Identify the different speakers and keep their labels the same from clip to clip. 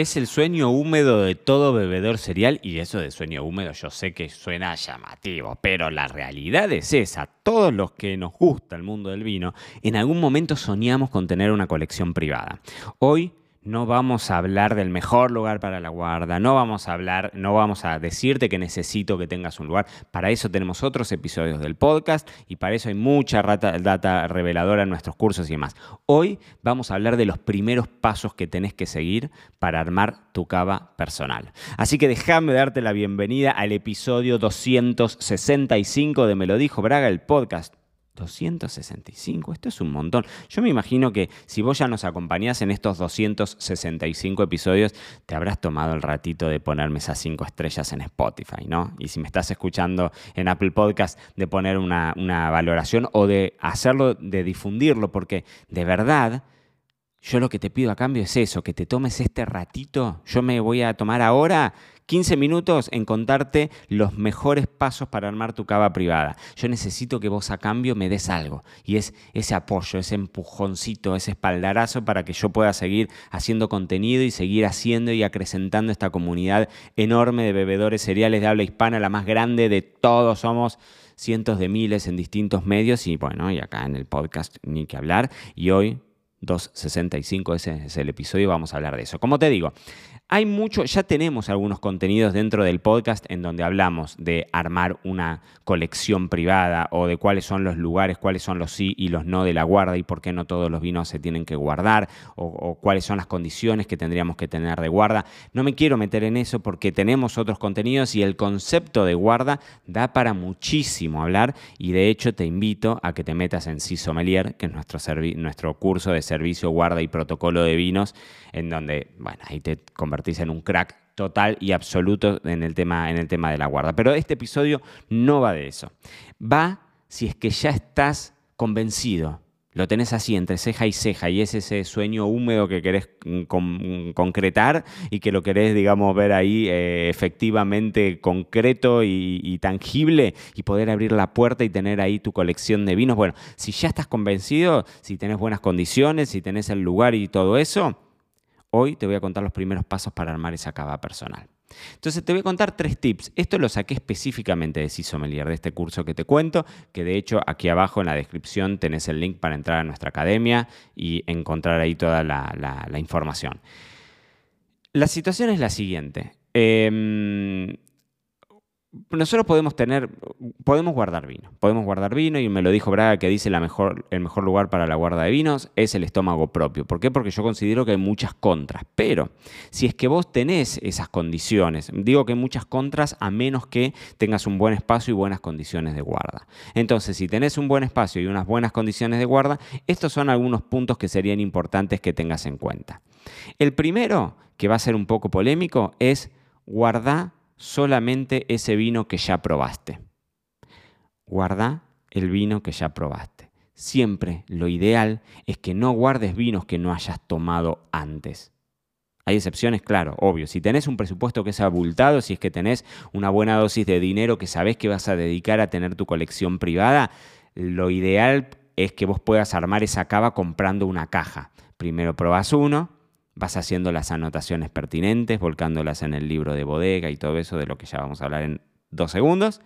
Speaker 1: Es el sueño húmedo de todo bebedor cereal y eso de sueño húmedo yo sé que suena llamativo, pero la realidad es esa. Todos los que nos gusta el mundo del vino, en algún momento soñamos con tener una colección privada. Hoy no vamos a hablar del mejor lugar para la guarda, no vamos a hablar, no vamos a decirte que necesito que tengas un lugar. Para eso tenemos otros episodios del podcast y para eso hay mucha data reveladora en nuestros cursos y demás. Hoy vamos a hablar de los primeros pasos que tenés que seguir para armar tu cava personal. Así que déjame darte la bienvenida al episodio 265 de Me lo dijo Braga, el podcast 265, esto es un montón. Yo me imagino que si vos ya nos acompañás en estos 265 episodios, te habrás tomado el ratito de ponerme esas cinco estrellas en Spotify, ¿no? Y si me estás escuchando en Apple Podcast, de poner una, una valoración o de hacerlo, de difundirlo, porque de verdad yo lo que te pido a cambio es eso, que te tomes este ratito. Yo me voy a tomar ahora 15 minutos en contarte los mejores pasos para armar tu cava privada. Yo necesito que vos a cambio me des algo. Y es ese apoyo, ese empujoncito, ese espaldarazo para que yo pueda seguir haciendo contenido y seguir haciendo y acrecentando esta comunidad enorme de bebedores cereales de habla hispana, la más grande de todos. Somos cientos de miles en distintos medios y bueno, y acá en el podcast ni que hablar. Y hoy 265, ese es el episodio, vamos a hablar de eso. Como te digo, hay mucho, ya tenemos algunos contenidos dentro del podcast en donde hablamos de armar una colección privada o de cuáles son los lugares, cuáles son los sí y los no de la guarda y por qué no todos los vinos se tienen que guardar o, cuáles son las condiciones que tendríamos que tener de guarda. No me quiero meter en eso porque tenemos otros contenidos y el concepto de guarda da para muchísimo hablar y de hecho te invito a que te metas en Cisomelier, que es nuestro, nuestro curso de servicio, guarda y protocolo de vinos, en donde, bueno, ahí te convertimos en un crack total y absoluto en el, tema, en el tema de la guarda. Pero este episodio no va de eso. Va si es que ya estás convencido, lo tenés así entre ceja y ceja y es ese sueño húmedo que querés concretar y que lo querés, digamos, ver ahí eh, efectivamente concreto y, y, tangible y poder abrir la puerta y tener ahí tu colección de vinos. Bueno, si ya estás convencido, si tenés buenas condiciones, si tenés el lugar y todo eso, Hoy te voy a contar los primeros pasos para armar esa cava personal. Entonces te voy a contar tres tips. Esto lo saqué específicamente de Cisomelier, de este curso que te cuento, que de hecho aquí abajo en la descripción tenés el link para entrar a nuestra academia y encontrar ahí toda la, información. La situación es la siguiente. Em, nosotros podemos tener, podemos guardar vino, podemos guardar vino y me lo dijo Braga que dice el mejor lugar para la guarda de vinos es el estómago propio. ¿Por qué? Porque yo considero que hay muchas contras, pero si es que vos tenés esas condiciones, digo que hay muchas contras a menos que tengas un buen espacio y buenas condiciones de guarda. Entonces, si tenés un buen espacio y unas buenas condiciones de guarda, estos son algunos puntos que serían importantes que tengas en cuenta. El primero, que va a ser un poco polémico, es guardar solamente ese vino que ya probaste. Guarda el vino que ya probaste. Siempre lo ideal es que no guardes vinos que no hayas tomado antes. Hay excepciones, claro, obvio. Si tenés un presupuesto que es abultado, si es que tenés una buena dosis de dinero que sabés que vas a dedicar a tener tu colección privada, lo ideal es que vos puedas armar esa cava comprando una caja. Primero probás uno, vas haciendo las anotaciones pertinentes, volcándolas en el libro de bodega y todo eso, de lo que ya vamos a hablar en dos segundos.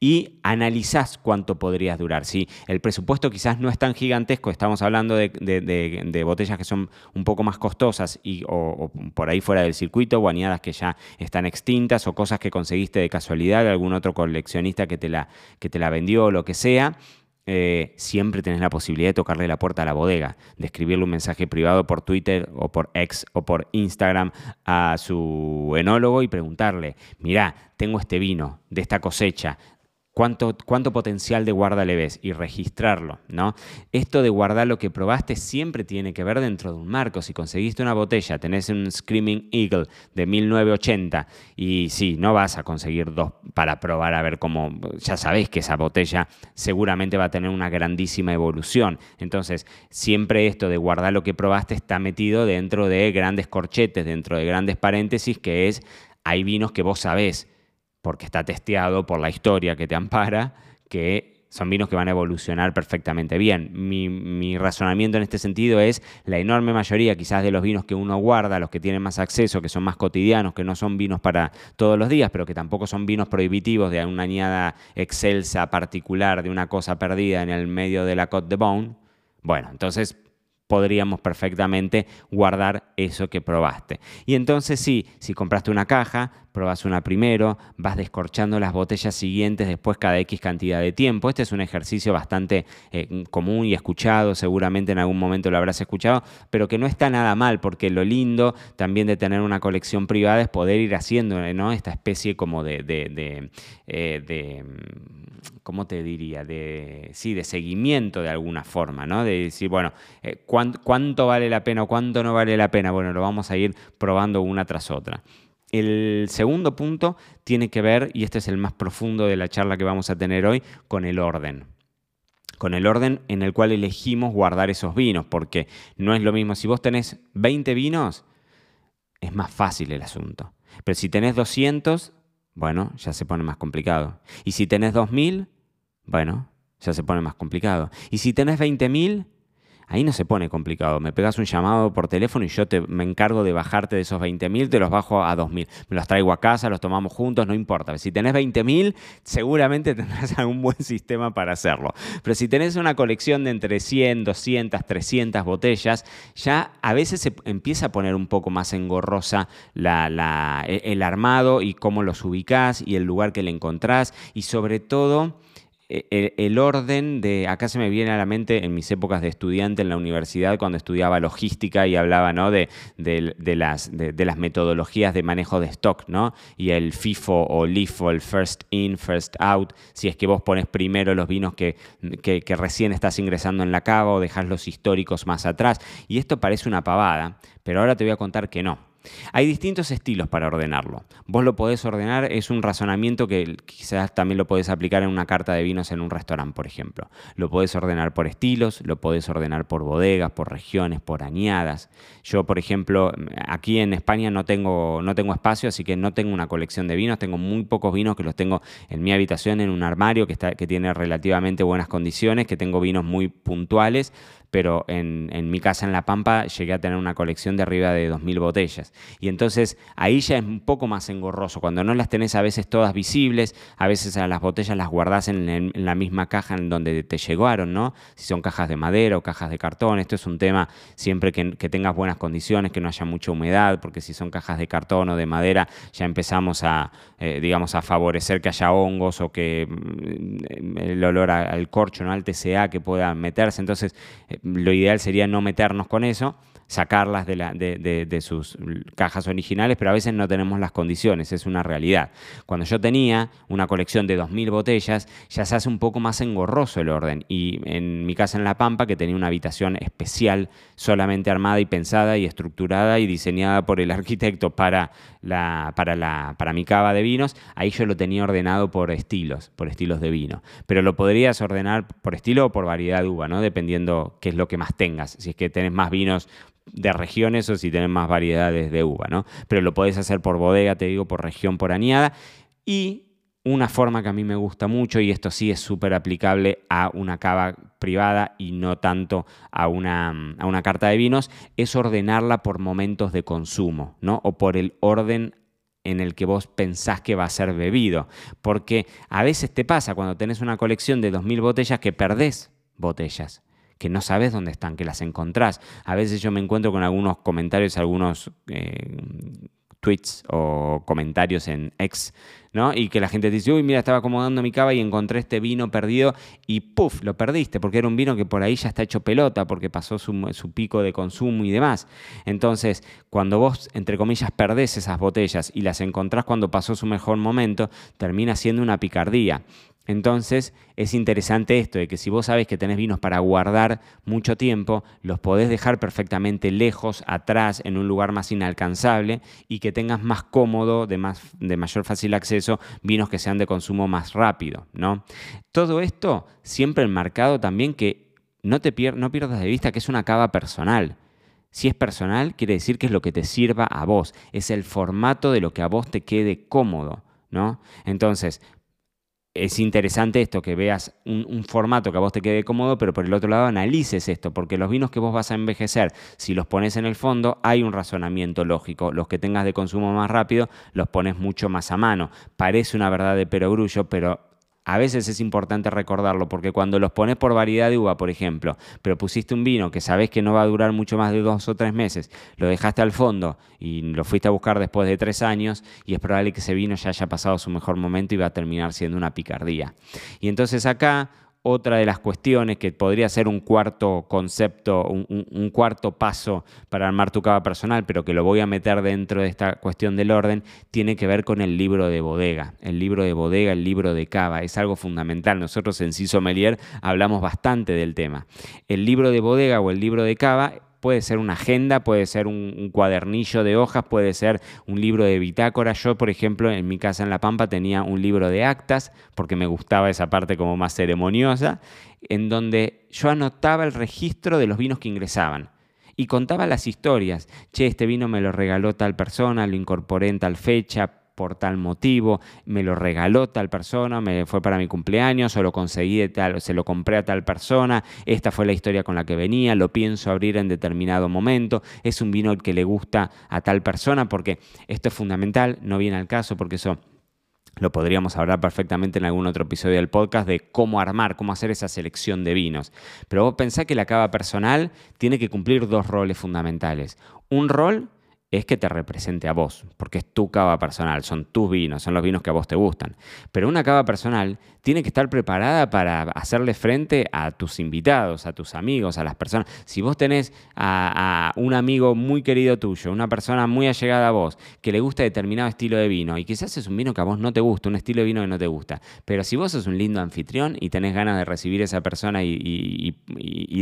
Speaker 1: Y analizás cuánto podrías durar. Si el presupuesto quizás no es tan gigantesco, estamos hablando de, botellas que son un poco más costosas y, o, por ahí fuera del circuito, o que ya están extintas, o cosas que conseguiste de casualidad de algún otro coleccionista que te la, que te la vendió o lo que sea eh, siempre tenés la posibilidad de tocarle la puerta a la bodega, de escribirle un mensaje privado por Twitter o por X o por Instagram a su enólogo y preguntarle, mirá, tengo este vino de esta cosecha, cuánto, cuánto potencial de guarda le ves y registrarlo, ¿no? Esto de guardar lo que probaste siempre tiene que ver dentro de un marco. Si conseguiste una botella, tenés un Screaming Eagle de 1980 y sí, no vas a conseguir dos para probar a ver cómo, ya sabéis que esa botella seguramente va a tener una grandísima evolución. Entonces, siempre esto de guardar lo que probaste está metido dentro de grandes corchetes, dentro de grandes paréntesis, que es, hay vinos que vos sabés porque está testeado por la historia que te ampara, que son vinos que van a evolucionar perfectamente bien. Mi, razonamiento en este sentido es la enorme mayoría quizás de los vinos que uno guarda, los que tienen más acceso, que son más cotidianos, que no son vinos para todos los días, pero que tampoco son vinos prohibitivos de una añada excelsa particular, de una cosa perdida en el medio de la Côte de Beaune. Bueno, entonces podríamos perfectamente guardar eso que probaste. Y entonces sí, si compraste una caja, probas una primero, vas descorchando las botellas siguientes después cada X cantidad de tiempo. Este es un ejercicio bastante eh, común y escuchado, seguramente en algún momento lo habrás escuchado, pero que no está nada mal, porque lo lindo también de tener una colección privada es poder ir haciendo esta especie como de, eh, ¿cómo te diría? De, sí, de seguimiento de alguna forma, ¿no? De decir, bueno, eh, ¿cuánto, ¿cuánto, vale la pena o cuánto no vale la pena? Bueno, lo vamos a ir probando una tras otra. El segundo punto tiene que ver, y este es el más profundo de la charla que vamos a tener hoy, con el orden con el orden en el cual elegimos guardar esos vinos, porque no es lo mismo, si vos tenés 20 vinos, es más fácil el asunto. Pero si tenés 200, bueno, ya se pone más complicado. Y si tenés 2000, bueno, ya se pone más complicado. Y si tenés 20.000, Ahí no se pone complicado. Me pegas un llamado por teléfono y yo te, me encargo de bajarte de esos 20.000, te los bajo a 2.000. Me los traigo a casa, los tomamos juntos, no importa. Si tenés 20.000, seguramente tendrás algún buen sistema para hacerlo. Pero si tenés una colección de entre 100, 200, 300 botellas, ya a veces se empieza a poner un poco más engorrosa e, el armado y cómo los ubicás y el lugar que le encontrás y sobre todo el orden de, acá se me viene a la mente en mis épocas de estudiante en la universidad, cuando estudiaba logística y hablaba ¿no? de, las, de, las, metodologías de manejo de stock, ¿no? y el FIFO o LIFO, el first in, first out, si es que vos pones primero los vinos que, que, que recién estás ingresando en la cava o dejas los históricos más atrás. Y esto parece una pavada, pero ahora te voy a contar que no. Hay distintos estilos para ordenarlo. Vos lo podés ordenar, es un razonamiento que quizás también lo podés aplicar en una carta de vinos en un restaurante, por ejemplo. Lo podés ordenar por estilos, lo podés ordenar por bodegas, por regiones, por añadas. Yo, por ejemplo, aquí en España no tengo, no tengo espacio, así que no tengo una colección de vinos, tengo muy pocos vinos que los tengo en mi habitación, en un armario que, está, que tiene relativamente buenas condiciones, que tengo vinos muy puntuales, pero en, mi casa en La Pampa llegué a tener una colección de arriba de 2.000 botellas. Y entonces ahí ya es un poco más engorroso, cuando no las tenés a veces todas visibles, a veces a las botellas las guardás en, la misma caja en donde te llegaron, ¿no? Si son cajas de madera o cajas de cartón, esto es un tema siempre que, tengas buenas condiciones, que no haya mucha humedad, porque si son cajas de cartón o de madera ya empezamos a, eh, digamos, a favorecer que haya hongos o que mm, el olor al corcho, ¿no? al TCA que pueda meterse. Entonces, eh, lo ideal sería no meternos con eso sacarlas de, sus cajas originales, pero a veces no tenemos las condiciones, es una realidad. Cuando yo tenía una colección de 2.000 botellas, ya se hace un poco más engorroso el orden. Y en mi casa en La Pampa, que tenía una habitación especial, solamente armada y pensada y estructurada y diseñada por el arquitecto para mi cava de vinos, ahí yo lo tenía ordenado por estilos, por estilos de vino. Pero lo podrías ordenar por estilo o por variedad de uva, ¿no? dependiendo qué es lo que más tengas. Si es que tenés más vinos de regiones o si tenés más variedades de uva, ¿no? Pero lo podés hacer por bodega, te digo, por región, por añada. Y una forma que a mí me gusta mucho, y esto sí es súper aplicable a una cava privada y no tanto a una, a una carta de vinos, es ordenarla por momentos de consumo, ¿no? O por el orden en el que vos pensás que va a ser bebido. Porque a veces te pasa cuando tenés una colección de 2.000 botellas que perdés botellas que no sabes dónde están, que las encontrás. A veces yo me encuentro con algunos comentarios, algunos eh, tweets o comentarios en X, ¿no? Y que la gente dice, uy, mira, estaba acomodando mi cava y encontré este vino perdido y puff, lo perdiste, porque era un vino que por ahí ya está hecho pelota, porque pasó su, su pico de consumo y demás. Entonces, cuando vos, entre comillas, perdés esas botellas y las encontrás cuando pasó su mejor momento, termina siendo una picardía. Entonces es interesante esto de que si vos sabes que tenés vinos para guardar mucho tiempo, los podés dejar perfectamente lejos, atrás, en un lugar más inalcanzable y que tengas más cómodo, de, más, de mayor fácil acceso, vinos que sean de consumo más rápido. ¿no? Todo esto siempre enmarcado también que no, te pierdas de vista que es una cava personal. Si es personal, quiere decir que es lo que te sirva a vos, es el formato de lo que a vos te quede cómodo. ¿no? Entonces, es interesante esto, que veas un, formato que a vos te quede cómodo, pero por el otro lado analices esto, porque los vinos que vos vas a envejecer, si los pones en el fondo, hay un razonamiento lógico. Los que tengas de consumo más rápido, los pones mucho más a mano. Parece una verdad de perogrullo, pero a veces es importante recordarlo porque cuando los pones por variedad de uva, por ejemplo, pero pusiste un vino que sabes que no va a durar mucho más de dos o tres meses, lo dejaste al fondo y lo fuiste a buscar después de tres años y es probable que ese vino ya haya pasado su mejor momento y va a terminar siendo una picardía. Y entonces acá otra de las cuestiones que podría ser un cuarto concepto, un, cuarto paso para armar tu cava personal, pero que lo voy a meter dentro de esta cuestión del orden, tiene que ver con el libro de bodega. El libro de bodega, el libro de cava, es algo fundamental. Nosotros en Melier hablamos bastante del tema. El libro de bodega o el libro de cava puede ser una agenda, puede ser un, cuadernillo de hojas, puede ser un libro de bitácora. Yo, por ejemplo, en mi casa en La Pampa tenía un libro de actas, porque me gustaba esa parte como más ceremoniosa, en donde yo anotaba el registro de los vinos que ingresaban y contaba las historias. Che, este vino me lo regaló tal persona, lo incorporé en tal fecha, por tal motivo, me lo regaló tal persona, me fue para mi cumpleaños o lo conseguí de tal, se lo compré a tal persona, esta fue la historia con la que venía, lo pienso abrir en determinado momento, es un vino que le gusta a tal persona porque esto es fundamental, no viene al caso porque eso lo podríamos hablar perfectamente en algún otro episodio del podcast de cómo armar, cómo hacer esa selección de vinos. Pero vos pensás que la cava personal tiene que cumplir dos roles fundamentales. Un rol es que te represente a vos, porque es tu cava personal, son tus vinos, son los vinos que a vos te gustan. Pero una cava personal tiene que estar preparada para hacerle frente a tus invitados, a tus amigos, a las personas. Si vos tenés a, un amigo muy querido tuyo, una persona muy allegada a vos, que le gusta determinado estilo de vino, y quizás es un vino que a vos no te gusta, un estilo de vino que no te gusta, pero si vos sos un lindo anfitrión y tenés ganas de recibir a esa persona y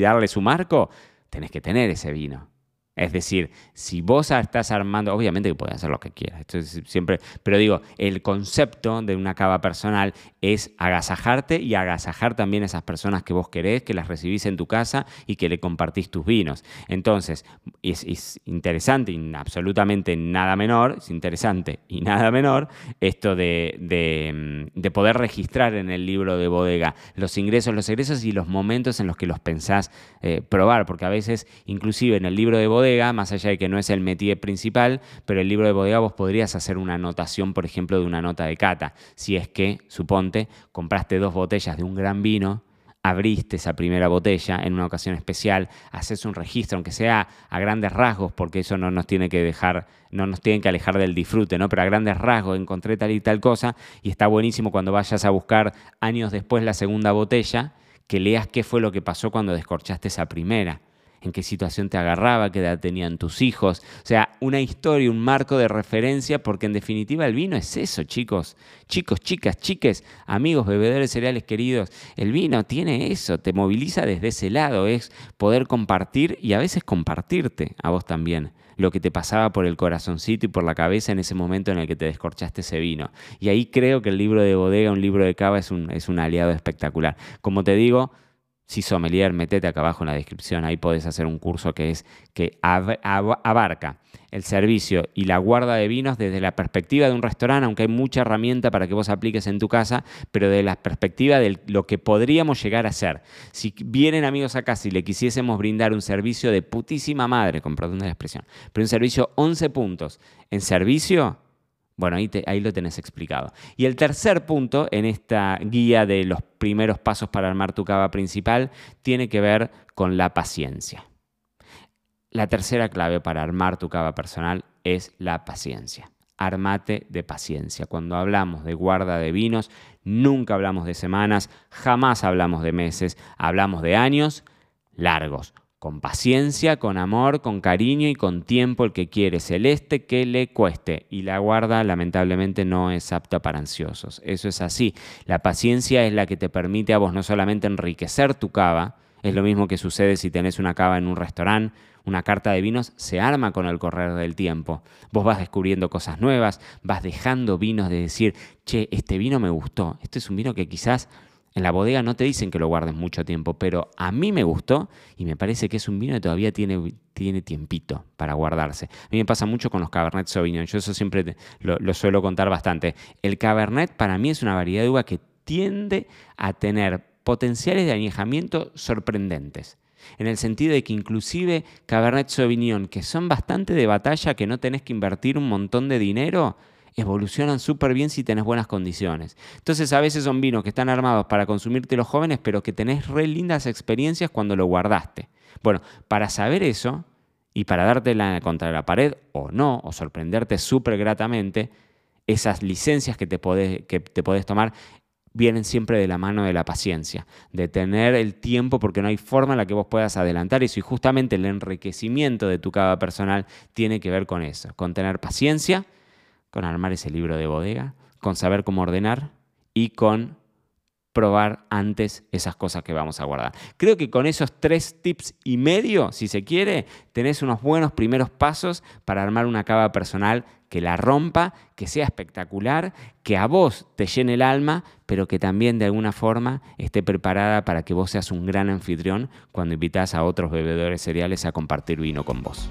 Speaker 1: darle su marco, tenés que tener ese vino. Es decir, si vos estás armando, obviamente que puedes hacer lo que quieras, esto siempre, pero digo, el concepto de una cava personal es agasajarte y agasajar también a esas personas que vos querés, que las recibís en tu casa y que le compartís tus vinos. Entonces, es, interesante y absolutamente nada menor, es interesante y nada menor esto de, poder registrar en el libro de bodega los ingresos, los egresos y los momentos en los que los pensás eh, probar, porque a veces, inclusive en el libro de bodega, más allá de que no es el métier principal, pero el libro de bodega vos podrías hacer una anotación, por ejemplo, de una nota de cata. Si es que, suponte, compraste dos botellas de un gran vino, abriste esa primera botella en una ocasión especial, haces un registro, aunque sea a grandes rasgos, porque eso no nos tiene que dejar, no nos tiene que alejar del disfrute, ¿no? Pero a grandes rasgos encontré tal y tal cosa, y está buenísimo cuando vayas a buscar años después la segunda botella, que leas qué fue lo que pasó cuando descorchaste esa primera en qué situación te agarraba, qué edad tenían tus hijos. O sea, una historia, un marco de referencia, porque en definitiva el vino es eso, chicos. Chicos, chicas, chiques, amigos, bebedores cereales queridos. El vino tiene eso, te moviliza desde ese lado, es poder compartir y a veces compartirte a vos también lo que te pasaba por el corazoncito y por la cabeza en ese momento en el que te descorchaste ese vino. Y ahí creo que el libro de bodega, un libro de cava, es un, es un aliado espectacular. Como te digo, si sommelier, metete acá abajo en la descripción, ahí podés hacer un curso que es que abarca el servicio y la guarda de vinos desde la perspectiva de un restaurante, aunque hay mucha herramienta para que vos apliques en tu casa, pero de la perspectiva de lo que podríamos llegar a ser. Si vienen amigos acá, si le quisiésemos brindar un servicio de putísima madre, con perdón de la expresión, pero un servicio 11 puntos en servicio, bueno, ahí, ahí, lo tenés explicado. Y el tercer punto en esta guía de los primeros pasos para armar tu cava principal tiene que ver con la paciencia. La tercera clave para armar tu cava personal es la paciencia. Armate de paciencia. Cuando hablamos de guarda de vinos, nunca hablamos de semanas, jamás hablamos de meses, hablamos de años largos. Con paciencia, con amor, con cariño y con tiempo el que quiere, celeste que le cueste. Y la guarda lamentablemente no es apta para ansiosos. Eso es así. La paciencia es la que te permite a vos no solamente enriquecer tu cava, es lo mismo que sucede si tenés una cava en un restaurante, una carta de vinos se arma con el correr del tiempo. Vos vas descubriendo cosas nuevas, vas dejando vinos de decir, che, este vino me gustó. Este es un vino que quizás en la bodega no te dicen que lo guardes mucho tiempo, pero a mí me gustó y me parece que es un vino que todavía tiene, tiene tiempito para guardarse. A mí me pasa mucho con los Cabernet Sauvignon, yo eso siempre lo, lo, suelo contar bastante. El Cabernet para mí es una variedad de uva que tiende a tener potenciales de añejamiento sorprendentes. En el sentido de que inclusive Cabernet Sauvignon, que son bastante de batalla, que no tenés que invertir un montón de dinero, evolucionan súper bien si tenés buenas condiciones. Entonces a veces son vinos que están armados para consumirte los jóvenes, pero que tenés re lindas experiencias cuando lo guardaste. Bueno, para saber eso y para darte la, contra la pared o no, o sorprenderte súper gratamente, esas licencias que te, podés, que te tomar vienen siempre de la mano de la paciencia, de tener el tiempo porque no hay forma en la que vos puedas adelantar eso y justamente el enriquecimiento de tu cava personal tiene que ver con eso, con tener paciencia con armar ese libro de bodega, con saber cómo ordenar y con probar antes esas cosas que vamos a guardar. Creo que con esos tres tips y medio, si se quiere, tenés unos buenos primeros pasos para armar una cava personal que la rompa, que sea espectacular, que a vos te llene el alma, pero que también de alguna forma esté preparada para que vos seas un gran anfitrión cuando invitas a otros bebedores cereales a compartir vino con vos.